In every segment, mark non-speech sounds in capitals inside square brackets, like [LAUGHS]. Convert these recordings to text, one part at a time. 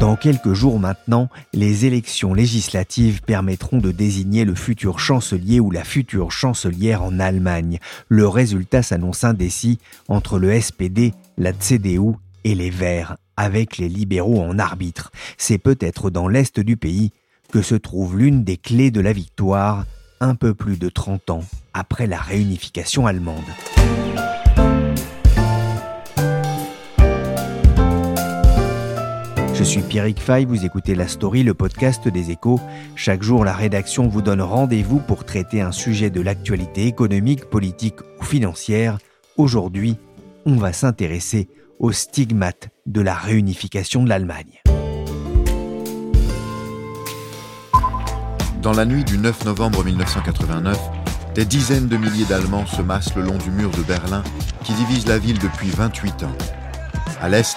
Dans quelques jours maintenant, les élections législatives permettront de désigner le futur chancelier ou la future chancelière en Allemagne. Le résultat s'annonce indécis entre le SPD, la CDU et les Verts, avec les libéraux en arbitre. C'est peut-être dans l'est du pays que se trouve l'une des clés de la victoire, un peu plus de 30 ans après la réunification allemande. Je suis Pierrick Fay, vous écoutez La Story, le podcast des échos. Chaque jour, la rédaction vous donne rendez-vous pour traiter un sujet de l'actualité économique, politique ou financière. Aujourd'hui, on va s'intéresser aux stigmates de la réunification de l'Allemagne. Dans la nuit du 9 novembre 1989, des dizaines de milliers d'Allemands se massent le long du mur de Berlin qui divise la ville depuis 28 ans. À l'est,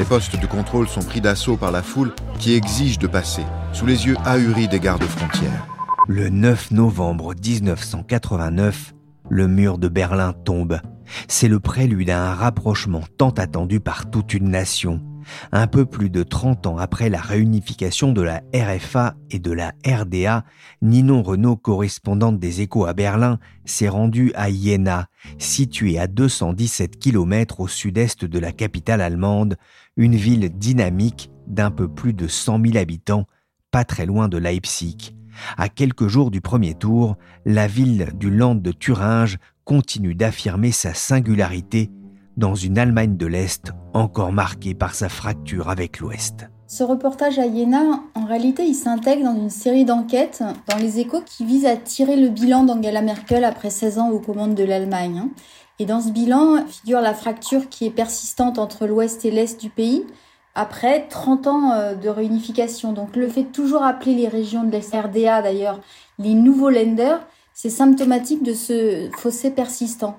les postes de contrôle sont pris d'assaut par la foule qui exige de passer, sous les yeux ahuris des gardes frontières. Le 9 novembre 1989, le mur de Berlin tombe. C'est le prélude à un rapprochement tant attendu par toute une nation. Un peu plus de 30 ans après la réunification de la RFA et de la RDA, Ninon Renault, correspondante des échos à Berlin, s'est rendue à Jena, située à 217 km au sud-est de la capitale allemande, une ville dynamique d'un peu plus de 100 000 habitants, pas très loin de Leipzig. À quelques jours du premier tour, la ville du Land de Thuringe continue d'affirmer sa singularité dans une Allemagne de l'Est encore marquée par sa fracture avec l'Ouest. Ce reportage à Iéna, en réalité, il s'intègre dans une série d'enquêtes dans les échos qui visent à tirer le bilan d'Angela Merkel après 16 ans aux commandes de l'Allemagne. Et dans ce bilan figure la fracture qui est persistante entre l'Ouest et l'Est du pays après 30 ans euh, de réunification. Donc le fait de toujours appeler les régions de l'ex-RDA d'ailleurs les nouveaux lenders, c'est symptomatique de ce fossé persistant.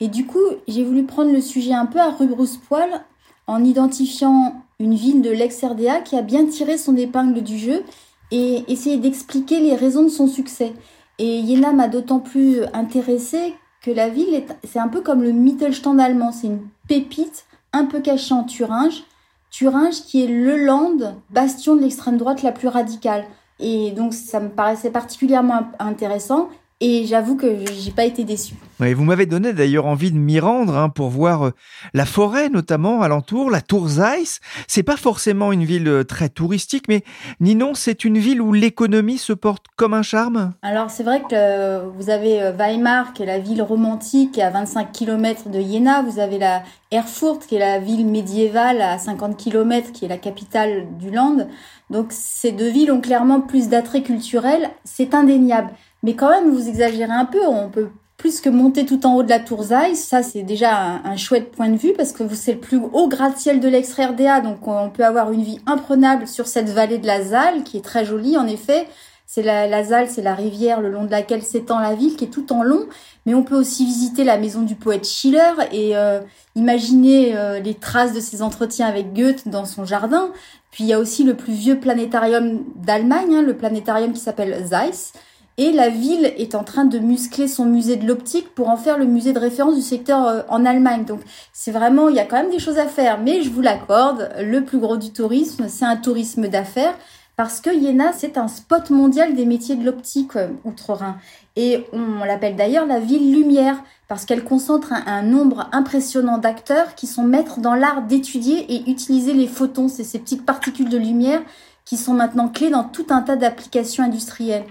Et du coup, j'ai voulu prendre le sujet un peu à rebrousse-poil en identifiant une ville de l'ex-RDA qui a bien tiré son épingle du jeu et essayer d'expliquer les raisons de son succès. Et Jena m'a d'autant plus intéressée que la ville, c'est un peu comme le Mittelstand allemand, c'est une pépite un peu cachée en Thuringe. Thuringe qui est le land, bastion de l'extrême droite la plus radicale. Et donc ça me paraissait particulièrement intéressant et j'avoue que j'ai pas été déçue. Oui, vous m'avez donné d'ailleurs envie de m'y rendre hein, pour voir euh, la forêt notamment alentour, la Tour Zeiss. C'est pas forcément une ville euh, très touristique, mais Ninon, c'est une ville où l'économie se porte comme un charme? Alors c'est vrai que euh, vous avez Weimar, qui est la ville romantique, à 25 km de Jena. Vous avez la Erfurt, qui est la ville médiévale à 50 km, qui est la capitale du Land. Donc ces deux villes ont clairement plus d'attrait culturel, c'est indéniable. Mais quand même, vous exagérez un peu. On peut plus que monter tout en haut de la tour Zeiss. Ça, c'est déjà un, chouette point de vue parce que c'est le plus haut gratte-ciel de l'ex-RDA. Donc, on peut avoir une vie imprenable sur cette vallée de la Zalle qui est très jolie, en effet. C'est la, la Zalle, c'est la rivière le long de laquelle s'étend la ville qui est tout en long. Mais on peut aussi visiter la maison du poète Schiller et euh, imaginer euh, les traces de ses entretiens avec Goethe dans son jardin. Puis il y a aussi le plus vieux planétarium d'Allemagne, hein, le planétarium qui s'appelle Zeiss. Et la ville est en train de muscler son musée de l'optique pour en faire le musée de référence du secteur euh, en Allemagne. Donc c'est vraiment, il y a quand même des choses à faire. Mais je vous l'accorde, le plus gros du tourisme, c'est un tourisme d'affaires parce que Iéna, c'est un spot mondial des métiers de l'optique euh, outre-Rhin. Et on l'appelle d'ailleurs la ville lumière, parce qu'elle concentre un, nombre impressionnant d'acteurs qui sont maîtres dans l'art d'étudier et utiliser les photons, c'est ces petites particules de lumière qui sont maintenant clés dans tout un tas d'applications industrielles.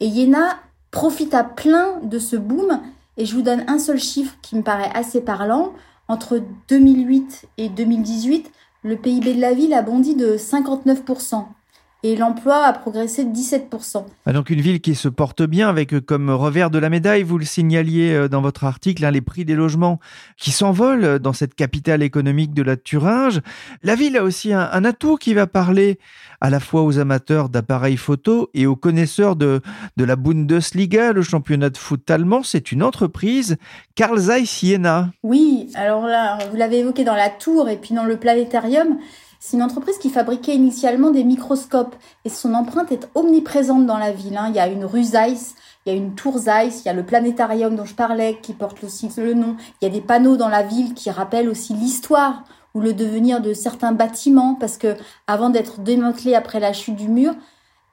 Et Iéna profite à plein de ce boom, et je vous donne un seul chiffre qui me paraît assez parlant. Entre 2008 et 2018, le PIB de la ville a bondi de 59% et l'emploi a progressé de 17%. Ah, donc une ville qui se porte bien avec euh, comme revers de la médaille, vous le signaliez euh, dans votre article, hein, les prix des logements qui s'envolent dans cette capitale économique de la Thuringe. La ville a aussi un, un atout qui va parler à la fois aux amateurs d'appareils photo et aux connaisseurs de, de la Bundesliga, le championnat de foot allemand. C'est une entreprise, Carl Zeiss Jena. Oui, alors là, vous l'avez évoqué dans la tour et puis dans le planétarium. C'est une entreprise qui fabriquait initialement des microscopes et son empreinte est omniprésente dans la ville. Hein. Il y a une rue Zeiss, il y a une tour Zeiss, il y a le planétarium dont je parlais qui porte aussi le nom. Il y a des panneaux dans la ville qui rappellent aussi l'histoire ou le devenir de certains bâtiments parce que avant d'être démantelé après la chute du mur,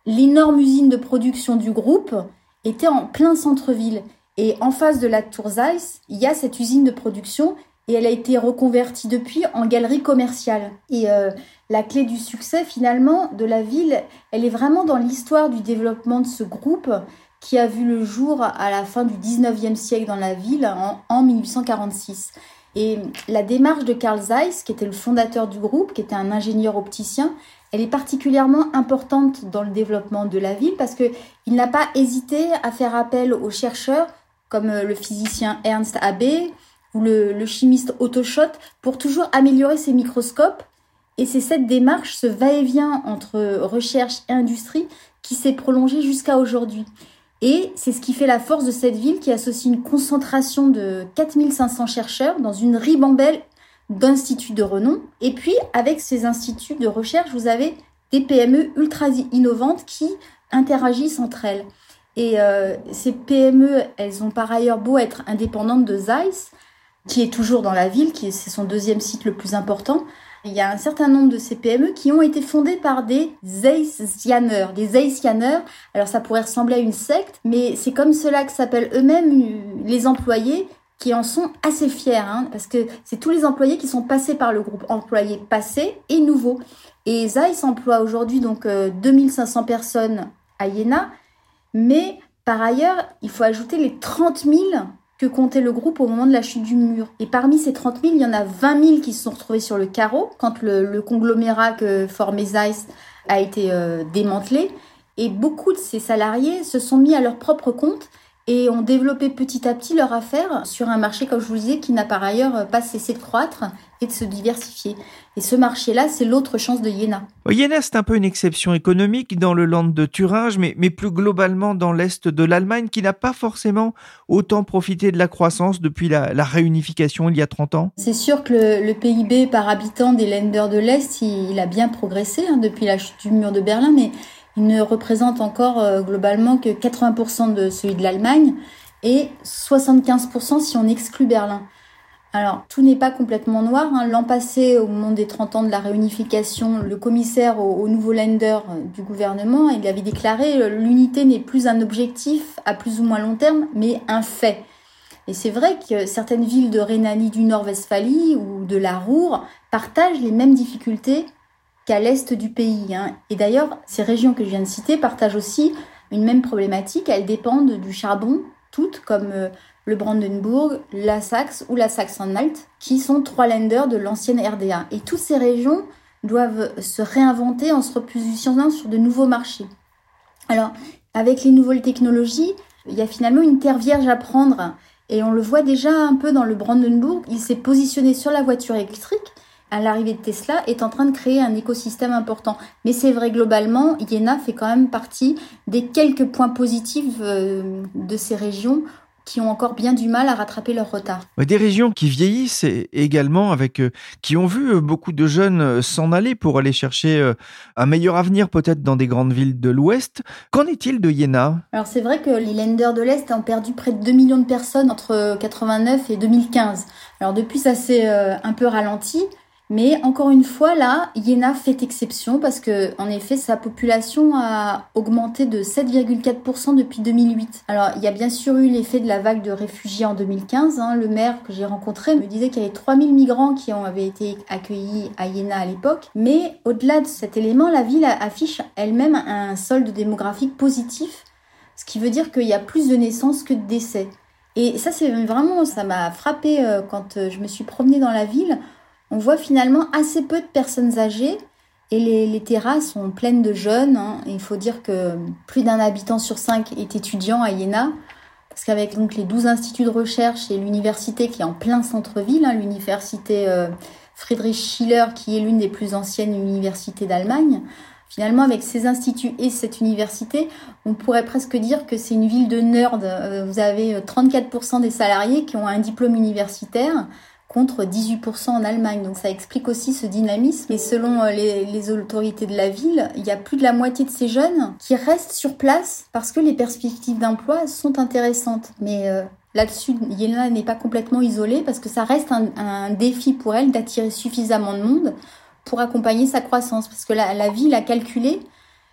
l'énorme usine de production du groupe était en plein centre-ville. Et en face de la tour Zeiss, il y a cette usine de production et elle a été reconvertie depuis en galerie commerciale. Et euh, la clé du succès finalement de la ville, elle est vraiment dans l'histoire du développement de ce groupe qui a vu le jour à la fin du 19e siècle dans la ville en, 1846. Et la démarche de Carl Zeiss, qui était le fondateur du groupe, qui était un ingénieur opticien, elle est particulièrement importante dans le développement de la ville parce qu'il n'a pas hésité à faire appel aux chercheurs comme euh, le physicien Ernst Abbe, ou le, chimiste Autoshot pour toujours améliorer ses microscopes. Et c'est cette démarche, ce va-et-vient entre recherche et industrie qui s'est prolongée jusqu'à aujourd'hui. Et c'est ce qui fait la force de cette ville qui associe une concentration de 4500 chercheurs dans une ribambelle d'instituts de renom. Et puis, avec ces instituts de recherche, vous avez des PME ultra innovantes qui interagissent entre elles. Et euh, ces PME, elles ont par ailleurs beau être indépendantes de Zeiss, qui est toujours dans la ville, qui c'est son deuxième site le plus important. Il y a un certain nombre de ces PME qui ont été fondées par des Zeissianers. Des Zeissianers, alors ça pourrait ressembler à une secte, mais c'est comme cela que s'appellent eux-mêmes les employés qui en sont assez fiers, hein, parce que c'est tous les employés qui sont passés par le groupe, employés passés et nouveaux. Et Zeiss emploie aujourd'hui donc 2500 euh, personnes à Iéna, mais par ailleurs, il faut ajouter les 30 000 que comptait le groupe au moment de la chute du mur. Et parmi ces 30 000, il y en a 20 000 qui se sont retrouvés sur le carreau quand le, conglomérat que formait Zeiss a été euh, démantelé. Et beaucoup de ces salariés se sont mis à leur propre compte et ont développé petit à petit leur affaire sur un marché, comme je vous le disais, qui n'a par ailleurs pas cessé de croître et de se diversifier. Et ce marché-là, c'est l'autre chance de Iéna. Iéna, c'est un peu une exception économique dans le land de Thuringe, mais, mais plus globalement dans l'est de l'Allemagne, qui n'a pas forcément autant profité de la croissance depuis la, réunification il y a 30 ans. C'est sûr que le, PIB par habitant des Länder de l'Est, il, a bien progressé hein, depuis la chute du mur de Berlin, mais il ne représente encore euh, globalement que 80% de celui de l'Allemagne et 75% si on exclut Berlin. Alors, tout n'est pas complètement noir. Hein. L'an passé, au moment des 30 ans de la réunification, le commissaire au, nouveau lender euh, du gouvernement, il avait déclaré euh, l'unité n'est plus un objectif à plus ou moins long terme, mais un fait. Et c'est vrai que certaines villes de Rhénanie du Nord-Westphalie ou de la Ruhr partagent les mêmes difficultés qu'à l'est du pays. Hein. Et d'ailleurs, ces régions que je viens de citer partagent aussi une même problématique. Elles dépendent du charbon, toutes, comme euh, le Brandenburg, la Saxe ou la Saxe-Anhalt, qui sont trois lenders de l'ancienne RDA. Et toutes ces régions doivent se réinventer en se repositionnant sur de nouveaux marchés. Alors, avec les nouvelles technologies, il y a finalement une terre vierge à prendre. Et on le voit déjà un peu dans le Brandenburg. Il s'est positionné sur la voiture électrique. À l'arrivée de Tesla, est en train de créer un écosystème important. Mais c'est vrai, globalement, Iéna fait quand même partie des quelques points positifs euh, de ces régions qui ont encore bien du mal à rattraper leur retard. Des régions qui vieillissent également, avec euh, qui ont vu euh, beaucoup de jeunes s'en aller pour aller chercher un meilleur avenir peut-être dans des grandes villes de l'Ouest. Qu'en est-il de Iéna? Alors c'est vrai que les lenders de l'Est ont perdu près de 2 millions de personnes entre 89 et 2015. Alors depuis ça s'est un peu ralenti. Mais encore une fois, là, Iéna fait exception parce que, en effet, sa population a augmenté de 7,4% depuis 2008. Alors, il y a bien sûr eu l'effet de la vague de réfugiés en 2015. Hein. Le maire que j'ai rencontré me disait qu'il y avait 3000 migrants qui avaient été accueillis à Iéna à l'époque. Mais au-delà de cet élément, la ville affiche elle-même un solde démographique positif, ce qui veut dire qu'il y a plus de naissances que de décès. Et ça, c'est vraiment, ça m'a frappé euh, quand euh, je me suis promenée dans la ville on voit finalement assez peu de personnes âgées et les, terrasses sont pleines de jeunes. Hein. Il faut dire que plus d'un habitant sur cinq est étudiant à Iéna, parce qu'avec donc les 12 instituts de recherche et l'université qui est en plein centre-ville, hein, l'université euh, Friedrich Schiller qui est l'une des plus anciennes universités d'Allemagne, Finalement, avec ces instituts et cette université, on pourrait presque dire que c'est une ville de nerds. Euh, vous avez 34% des salariés qui ont un diplôme universitaire, contre 18% en Allemagne. Donc ça explique aussi ce dynamisme. Et selon euh, les, autorités de la ville, il y a plus de la moitié de ces jeunes qui restent sur place parce que les perspectives d'emploi sont intéressantes. Mais euh, là-dessus, Yelena n'est pas complètement isolée parce que ça reste un, défi pour elle d'attirer suffisamment de monde pour accompagner sa croissance. Parce que la ville a calculé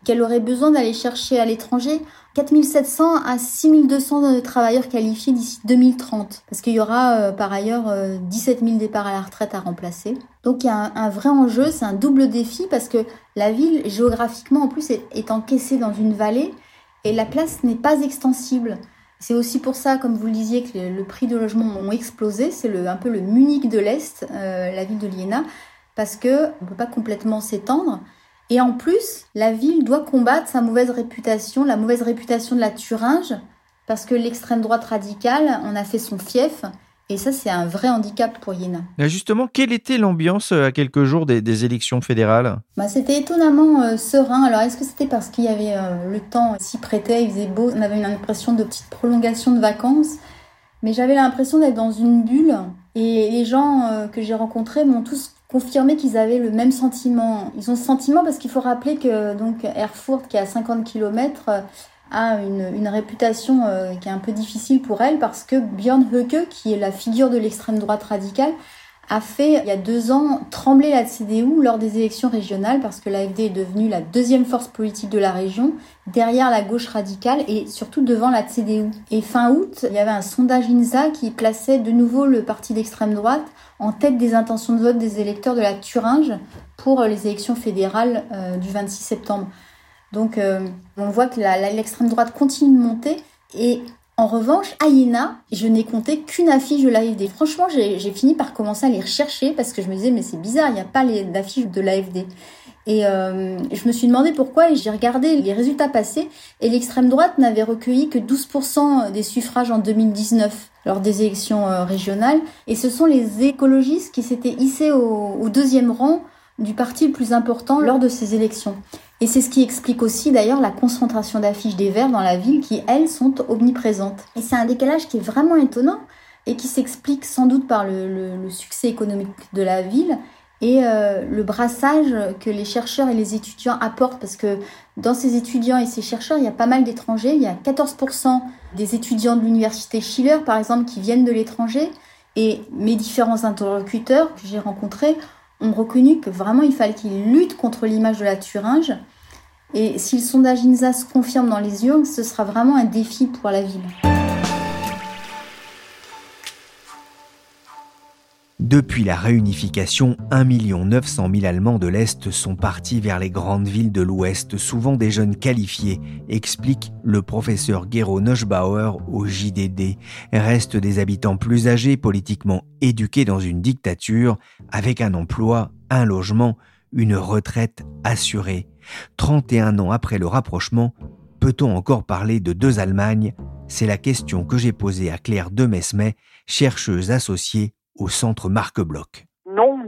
qu'elle aurait besoin d'aller chercher à l'étranger 4700 à 6200 travailleurs qualifiés d'ici 2030, parce qu'il y aura euh, par ailleurs 17 euh, 000 départs à la retraite à remplacer. Donc il y a un, vrai enjeu, c'est un double défi, parce que la ville, géographiquement en plus, est, encaissée dans une vallée, et la place n'est pas extensible. C'est aussi pour ça, comme vous le disiez, que le, prix de logement ont explosé. C'est un peu le Munich de l'Est, euh, la ville de Liéna, parce que on peut pas complètement s'étendre. Et en plus, la ville doit combattre sa mauvaise réputation, la mauvaise réputation de la Thuringe, parce que l'extrême droite radicale en a fait son fief. Et ça, c'est un vrai handicap pour Iéna. Justement, quelle était l'ambiance euh, à quelques jours des, élections fédérales? Bah, C'était étonnamment euh, serein. Alors, est-ce que c'était parce qu'il y avait euh, le temps s'y prêtait, il faisait beau, on avait une impression de petite prolongation de vacances? Mais j'avais l'impression d'être dans une bulle. Et les gens que j'ai rencontrés m'ont tous confirmé qu'ils avaient le même sentiment. Ils ont ce sentiment parce qu'il faut rappeler que donc Erfurt, qui est à 50 km, euh, a une, une réputation euh, qui est un peu difficile pour elle parce que Björn Höcke, qui est la figure de l'extrême droite radicale, a fait il y a deux ans trembler la CDU lors des élections régionales parce que l'AFD est devenue la deuxième force politique de la région, derrière la gauche radicale et surtout devant la CDU. Et fin août, il y avait un sondage INSA qui plaçait de nouveau le parti d'extrême droite en tête des intentions de vote des électeurs de la Thuringe pour les élections fédérales euh, du 26 septembre. Donc euh, on voit que l'extrême droite continue de monter et en revanche, à Iéna, je n'ai compté qu'une affiche de l'AFD. Franchement, j'ai fini par commencer à les rechercher parce que je me disais, mais c'est bizarre, il n'y a pas d'affiche de l'AFD. Et euh, je me suis demandé pourquoi et j'ai regardé les résultats passés et l'extrême droite n'avait recueilli que 12% des suffrages en 2019 lors des élections euh, régionales. Et ce sont les écologistes qui s'étaient hissés au deuxième rang du parti le plus important lors de ces élections. Et c'est ce qui explique aussi d'ailleurs la concentration d'affiches des Verts dans la ville qui, elles, sont omniprésentes. Et c'est un décalage qui est vraiment étonnant et qui s'explique sans doute par le, succès économique de la ville et euh, le brassage que les chercheurs et les étudiants apportent parce que dans ces étudiants et ces chercheurs, il y a pas mal d'étrangers. Il y a 14% des étudiants de l'université Schiller, par exemple, qui viennent de l'étranger. Et mes différents interlocuteurs que j'ai rencontrés ont reconnu que vraiment il fallait qu'ils luttent contre l'image de la Thuringe. Et si le sondage INSA se confirme dans les urnes, ce sera vraiment un défi pour la ville. Depuis la réunification, 1 900 000 Allemands de l'Est sont partis vers les grandes villes de l'Ouest, souvent des jeunes qualifiés, explique le professeur Gero Neuschbauer au JDD. Restent des habitants plus âgés, politiquement éduqués dans une dictature, avec un emploi, un logement, une retraite assurée. 31 ans après le rapprochement, peut-on encore parler de deux Allemagnes? C'est la question que j'ai posée à Claire Demesmet, chercheuse associée au centre Marc.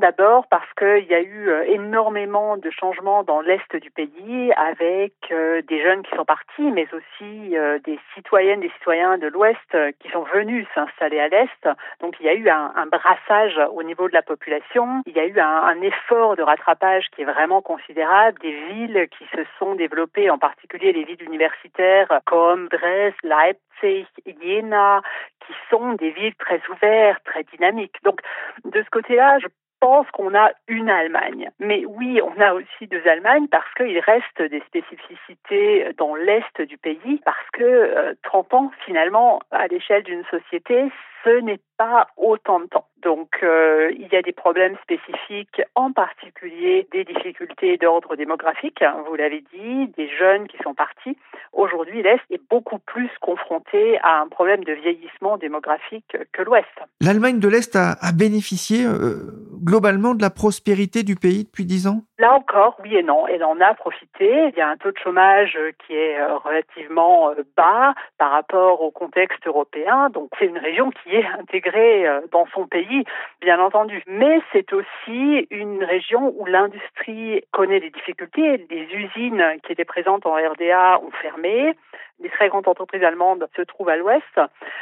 D'abord parce qu'il y a eu euh, énormément de changements dans l'est du pays avec euh, des jeunes qui sont partis, mais aussi euh, des citoyennes, des citoyens de l'ouest qui sont venus s'installer à l'est. Donc il y a eu un, brassage au niveau de la population. Il y a eu un, un, effort de rattrapage qui est vraiment considérable. Des villes qui se sont développées, en particulier les villes universitaires comme Dresde, Leipzig, Jena, qui sont des villes très ouvertes, très dynamiques. Donc, de ce côté-là, je pense qu'on a une Allemagne. Mais oui, on a aussi deux Allemagnes parce qu'il reste des spécificités dans l'Est du pays, parce que 30 ans, finalement, à l'échelle d'une société, ce n'est pas autant de temps. Donc euh, il y a des problèmes spécifiques, en particulier des difficultés d'ordre démographique, hein, vous l'avez dit, des jeunes qui sont partis. Aujourd'hui, l'Est est beaucoup plus confronté à un problème de vieillissement démographique que l'Ouest. L'Allemagne de l'Est a, bénéficié euh, globalement de la prospérité du pays depuis dix ans? Là encore, oui et non. Elle en a profité. Il y a un taux de chômage qui est euh, relativement bas par rapport au contexte européen. Donc c'est une région qui est [LAUGHS] intégrée dans son pays bien entendu. Mais c'est aussi une région où l'industrie connaît des difficultés. Les usines qui étaient présentes en RDA ont fermé. Les très grandes entreprises allemandes se trouvent à l'ouest.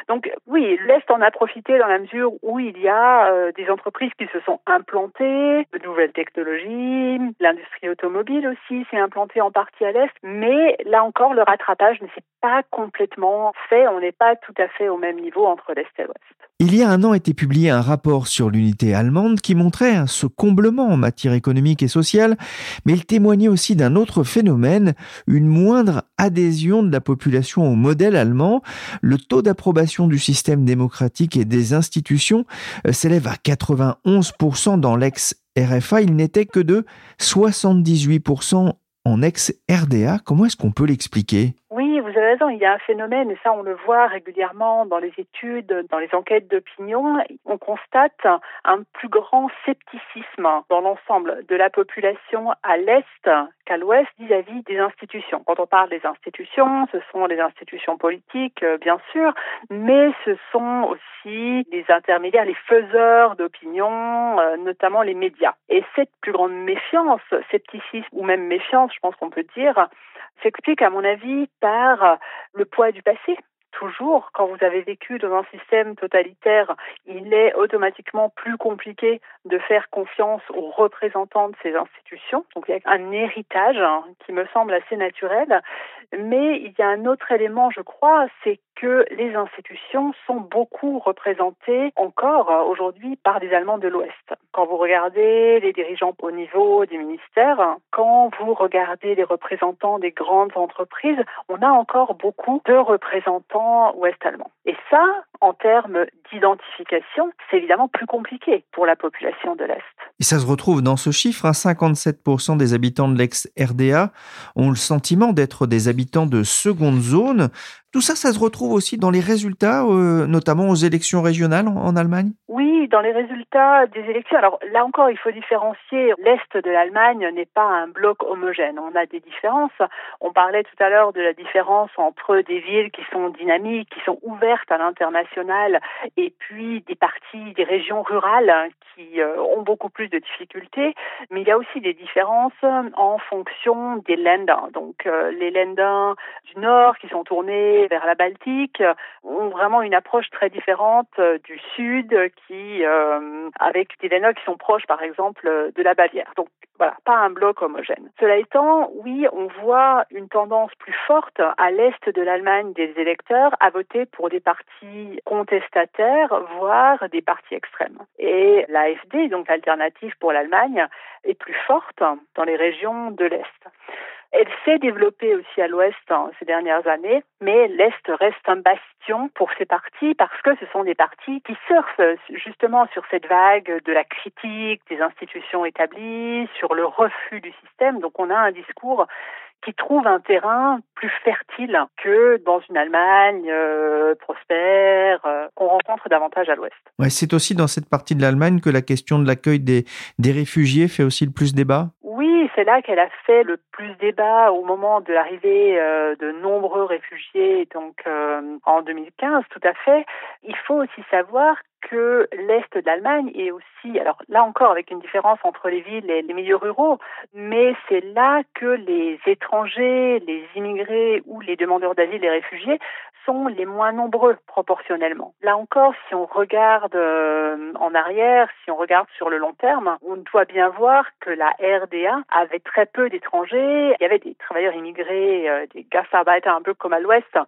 Donc oui, l'Est en a profité dans la mesure où il y a euh, des entreprises qui se sont implantées, de nouvelles technologies, l'industrie automobile aussi s'est implantée en partie à l'Est, mais là encore, le rattrapage ne s'est pas complètement fait. On n'est pas tout à fait au même niveau entre l'Est et l'Ouest. Il y a un an été publié un rapport sur l'unité allemande qui montrait ce comblement en matière économique et sociale, mais il témoignait aussi d'un autre phénomène, une moindre adhésion de la population au modèle allemand. Le taux d'approbation du système démocratique et des institutions euh, s'élève à 91% dans l'ex-RFA. Il n'était que de 78% en ex-RDA. Comment est-ce qu'on peut l'expliquer? Avez raison, il y a un phénomène, et ça on le voit régulièrement dans les études, dans les enquêtes d'opinion, on constate un plus grand scepticisme dans l'ensemble de la population à l'Est qu'à l'Ouest vis-à-vis des institutions. Quand on parle des institutions, ce sont les institutions politiques, euh, bien sûr, mais ce sont aussi les intermédiaires, les faiseurs d'opinion, euh, notamment les médias. Et cette plus grande méfiance, scepticisme ou même méfiance, je pense qu'on peut dire, s'explique à mon avis par le poids du passé toujours, quand vous avez vécu dans un système totalitaire, il est automatiquement plus compliqué de faire confiance aux représentants de ces institutions. Donc il y a un héritage hein, qui me semble assez naturel. Mais il y a un autre élément, je crois, c'est que les institutions sont beaucoup représentées encore aujourd'hui par des Allemands de l'Ouest. Quand vous regardez les dirigeants au niveau des ministères, quand vous regardez les représentants des grandes entreprises, on a encore beaucoup de représentants ouest-allemands. Et ça, en termes d'identification, c'est évidemment plus compliqué pour la population de l'Est. Et ça se retrouve dans ce chiffre, 57% hein, des habitants de l'ex-RDA ont le sentiment d'être des habitants de seconde zone. Tout ça, ça se retrouve aussi dans les résultats, euh, notamment aux élections régionales en, Allemagne? Oui, dans les résultats des élections. Alors là encore, il faut différencier. L'Est de l'Allemagne n'est pas un bloc homogène. On a des différences. On parlait tout à l'heure de la différence entre des villes qui sont dynamiques, qui sont ouvertes à l'international, et puis des parties, des régions rurales qui euh, ont beaucoup plus de difficultés. Mais il y a aussi des différences en fonction des Länder. Donc euh, les Länder du Nord qui sont tournés vers la Baltique ont vraiment une approche très différente euh, du Sud qui, euh, avec des Länder qui sont proches, par exemple, de la Bavière. Donc voilà, pas un bloc homogène. Cela étant, oui, on voit une tendance plus forte à l'est de l'Allemagne des électeurs à voter pour des partis contestataires, voire des partis extrêmes. Et l'AFD, donc l'alternative pour l'Allemagne, est plus forte dans les régions de l'Est. Elle s'est développée aussi à l'ouest ces dernières années, mais l'Est reste un bastion pour ces partis parce que ce sont des partis qui surfent justement sur cette vague de la critique des institutions établies, sur le refus du système. Donc on a un discours qui trouve un terrain plus fertile que dans une Allemagne euh, prospère euh, qu'on rencontre davantage à l'ouest. Ouais, c'est aussi dans cette partie de l'Allemagne que la question de l'accueil des, des réfugiés fait aussi le plus débat oui, c'est là qu'elle a fait le plus débat au moment de l'arrivée euh, de nombreux réfugiés, donc euh, en 2015, tout à fait. Il faut aussi savoir que l'Est de l'Allemagne est aussi, alors là encore avec une différence entre les villes et les milieux ruraux, mais c'est là que les étrangers, les immigrés ou les demandeurs d'asile et réfugiés sont les moins nombreux proportionnellement. Là encore, si on regarde euh, en arrière, si on regarde sur le long terme, on doit bien voir que la RDA avait très peu d'étrangers. Il y avait des travailleurs immigrés, euh, des gastarbeiter un peu comme à l'Ouest,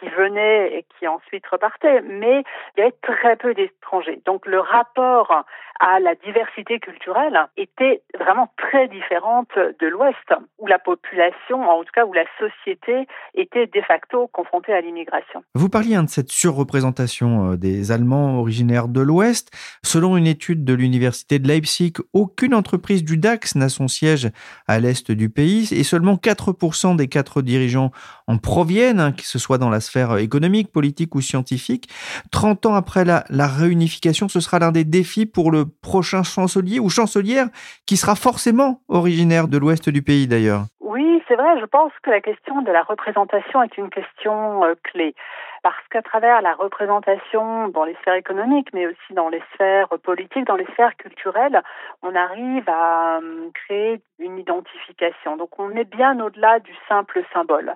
qui venaient et qui ensuite repartaient, mais il y avait très peu d'étrangers. Donc le rapport à la diversité culturelle était vraiment très différente de l'Ouest, où la population, en tout cas où la société était de facto confrontée à l'immigration. Vous parliez hein, de cette surreprésentation euh, des Allemands originaires de l'Ouest. Selon une étude de l'université de Leipzig, aucune entreprise du DAX n'a son siège à l'est du pays et seulement 4% des quatre dirigeants en proviennent, hein, que ce soit dans la sphère économique, politique ou scientifique. 30 ans après la, la réunification, ce sera l'un des défis pour le prochain chancelier ou chancelière qui sera forcément originaire de l'ouest du pays d'ailleurs. Oui, c'est vrai, je pense que la question de la représentation est une question euh, clé parce qu'à travers la représentation dans les sphères économiques, mais aussi dans les sphères politiques, dans les sphères culturelles, on arrive à euh, créer une identification. Donc on est bien au-delà du simple symbole.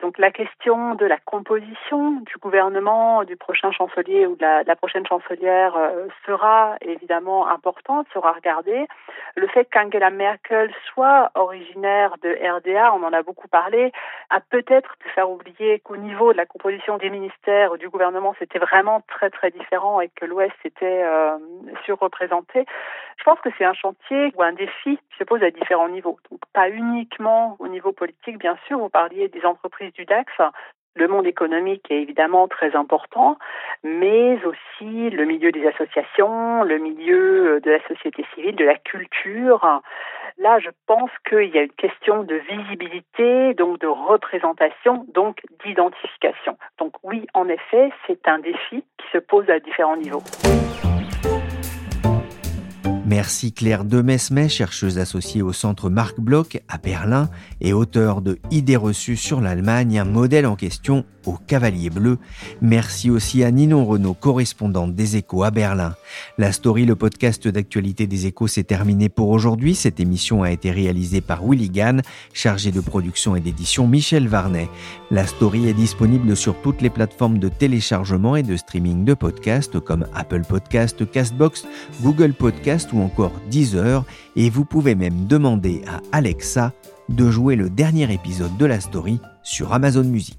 Donc la question de la composition du gouvernement, du prochain chancelier ou de la, prochaine chancelière euh, sera évidemment importante, sera regardée. Le fait qu'Angela Merkel soit originaire de RDA, on en a beaucoup parlé, a peut-être pu faire oublier qu'au niveau de la composition des ministère du gouvernement, c'était vraiment très très différent et que l'Ouest était euh, surreprésenté. Je pense que c'est un chantier ou un défi qui se pose à différents niveaux. Donc pas uniquement au niveau politique, bien sûr. Vous parliez des entreprises du DAX. Le monde économique est évidemment très important, mais aussi le milieu des associations, le milieu de la société civile, de la culture. Là, je pense qu'il y a une question de visibilité, donc de représentation, donc d'identification. Donc oui, en effet, c'est un défi qui se pose à différents niveaux. Merci Claire Demesmet, chercheuse associée au centre Marc Bloch à Berlin et auteure de Idées reçues sur l'Allemagne, un modèle en question au Cavalier Bleu. Merci aussi à Ninon Renault, correspondante des Échos à Berlin. La story, le podcast d'actualité des Échos, s'est terminé pour aujourd'hui. Cette émission a été réalisée par Willy Gann, chargé de production et d'édition Michel Varnet. La story est disponible sur toutes les plateformes de téléchargement et de streaming de podcasts comme Apple Podcast, Castbox, Google Podcast ou encore 10 heures et vous pouvez même demander à Alexa de jouer le dernier épisode de la story sur Amazon Music.